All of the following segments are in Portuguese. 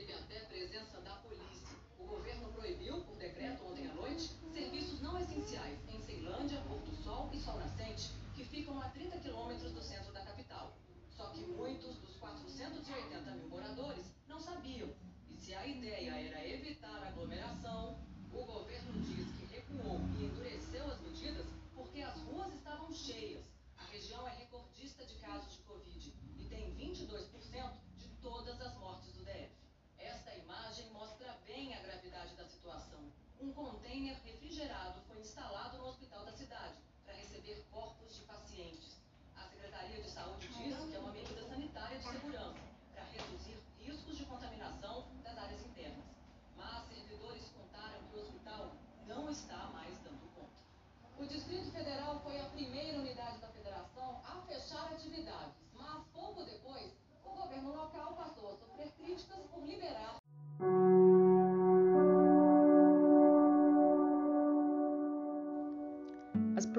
teve até presença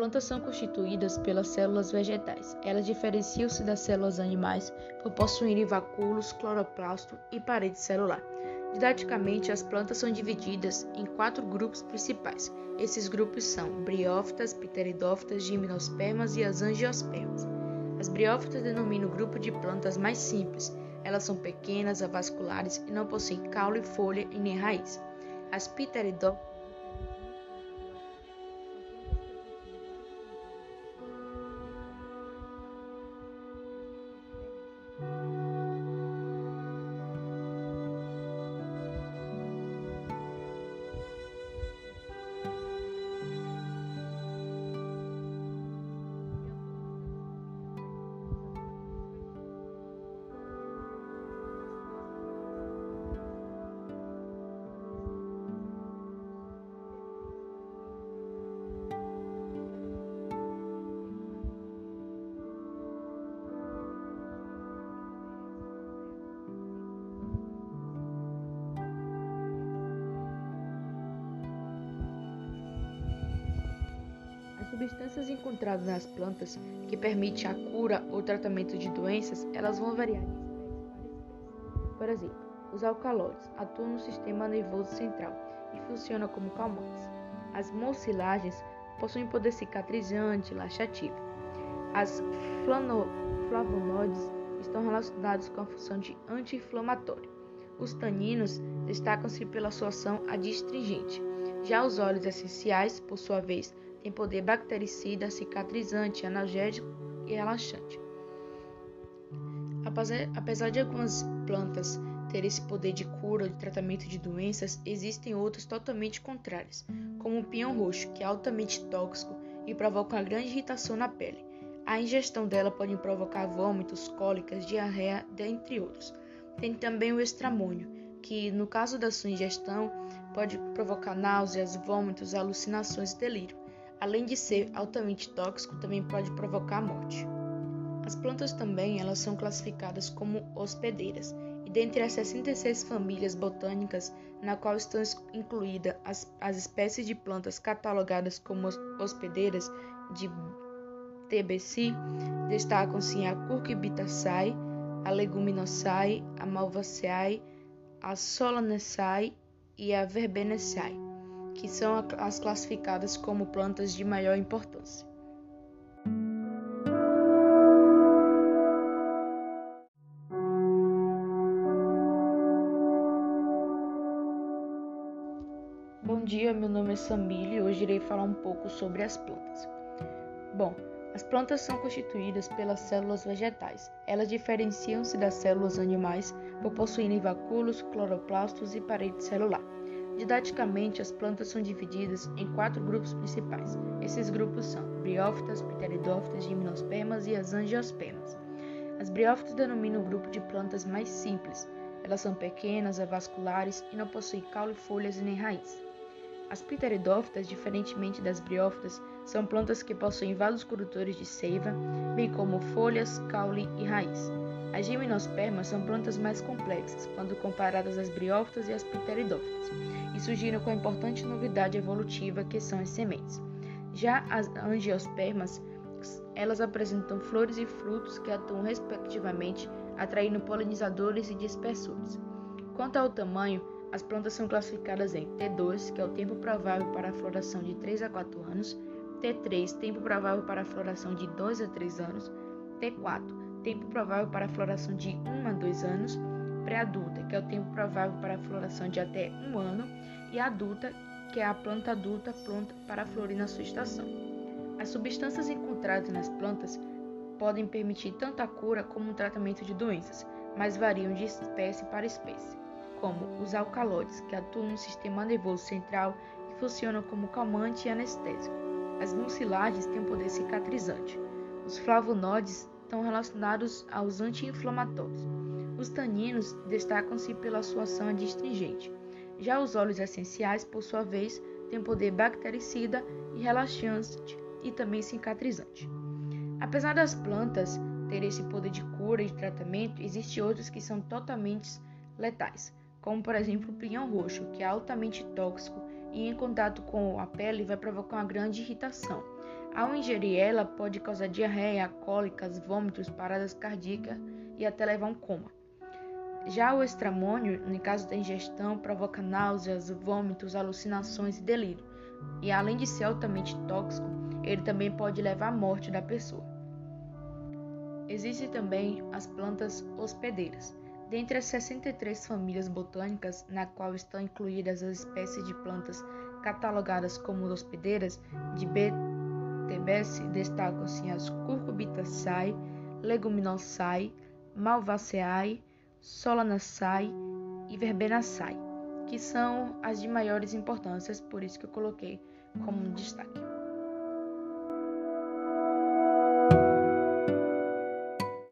plantas são constituídas pelas células vegetais. Elas diferenciam-se das células animais por possuírem vacúolos, cloroplasto e parede celular. Didaticamente, as plantas são divididas em quatro grupos principais. Esses grupos são briófitas, pteridófitas, gimnospermas e as angiospermas. As briófitas denominam o grupo de plantas mais simples. Elas são pequenas, avasculares e não possuem caule, folha e nem raiz. As pteridófitas substâncias encontradas nas plantas que permitem a cura ou tratamento de doenças, elas vão variar. Por exemplo, os alcaloides atuam no sistema nervoso central e funcionam como calmantes. As mucilagens possuem poder cicatrizante e laxativo. As flavonoides estão relacionados com a função de anti-inflamatória. Os taninos destacam-se pela sua ação adstringente. Já os óleos essenciais, por sua vez, tem poder bactericida, cicatrizante, analgésico e relaxante. Apesar de algumas plantas terem esse poder de cura ou de tratamento de doenças, existem outras totalmente contrárias, como o pinhão roxo, que é altamente tóxico e provoca uma grande irritação na pele. A ingestão dela pode provocar vômitos, cólicas, diarreia, dentre outros. Tem também o estramônio, que, no caso da sua ingestão, pode provocar náuseas, vômitos, alucinações e delírio além de ser altamente tóxico, também pode provocar a morte. As plantas também elas são classificadas como hospedeiras, e dentre as 66 famílias botânicas, na qual estão incluídas as, as espécies de plantas catalogadas como hospedeiras de TBC, destacam-se a Cucurbitaceae, a Leguminosae, a Malvaceae, a Solanaceae e a Verbenaceae que são as classificadas como plantas de maior importância. Bom dia, meu nome é Samile e hoje irei falar um pouco sobre as plantas. Bom, as plantas são constituídas pelas células vegetais. Elas diferenciam-se das células animais por possuírem vacúolos, cloroplastos e parede celular. Didaticamente, as plantas são divididas em quatro grupos principais. Esses grupos são briófitas, pteridófitas, gimnospermas e as angiospermas. As briófitas denominam o grupo de plantas mais simples. Elas são pequenas, avasculares e não possuem caule, folhas e nem raiz. As pteridófitas, diferentemente das briófitas, são plantas que possuem vários condutores de seiva, bem como folhas, caule e raiz. As gimnospermas são plantas mais complexas quando comparadas às briófitas e às pteridófitas e surgiram com a importante novidade evolutiva que são as sementes. Já as angiospermas, elas apresentam flores e frutos que atuam respectivamente atraindo polinizadores e dispersores. Quanto ao tamanho, as plantas são classificadas em T2, que é o tempo provável para a floração de 3 a 4 anos, T3, tempo provável para a floração de 2 a 3 anos, T4, tempo provável para a floração de 1 a 2 anos, pré-adulta, que é o tempo provável para a floração de até 1 ano, e adulta, que é a planta adulta pronta para florir na sua estação. As substâncias encontradas nas plantas podem permitir tanto a cura como o tratamento de doenças, mas variam de espécie para espécie, como os alcaloides, que atuam no sistema nervoso central e funcionam como calmante e anestésico. As mucilagens têm um poder cicatrizante. Os flavonoides estão relacionados aos anti-inflamatórios. Os taninos destacam-se pela sua ação adstringente. Já os óleos essenciais, por sua vez, têm poder bactericida e relaxante e também cicatrizante. Apesar das plantas terem esse poder de cura e de tratamento, existem outros que são totalmente letais, como por exemplo o pinhão roxo, que é altamente tóxico e em contato com a pele vai provocar uma grande irritação. Ao ingerir ela, pode causar diarreia, cólicas, vômitos, paradas cardíacas e até levar um coma. Já o estramônio, no caso da ingestão, provoca náuseas, vômitos, alucinações e delírio. E além de ser altamente tóxico, ele também pode levar à morte da pessoa. Existem também as plantas hospedeiras. Dentre as 63 famílias botânicas, na qual estão incluídas as espécies de plantas catalogadas como hospedeiras, de BTBS destacam-se as Cucurbitaceae, Leguminosae, Malvaceae, Solanaceae e Verbenaceae, que são as de maiores importâncias, por isso que eu coloquei como destaque.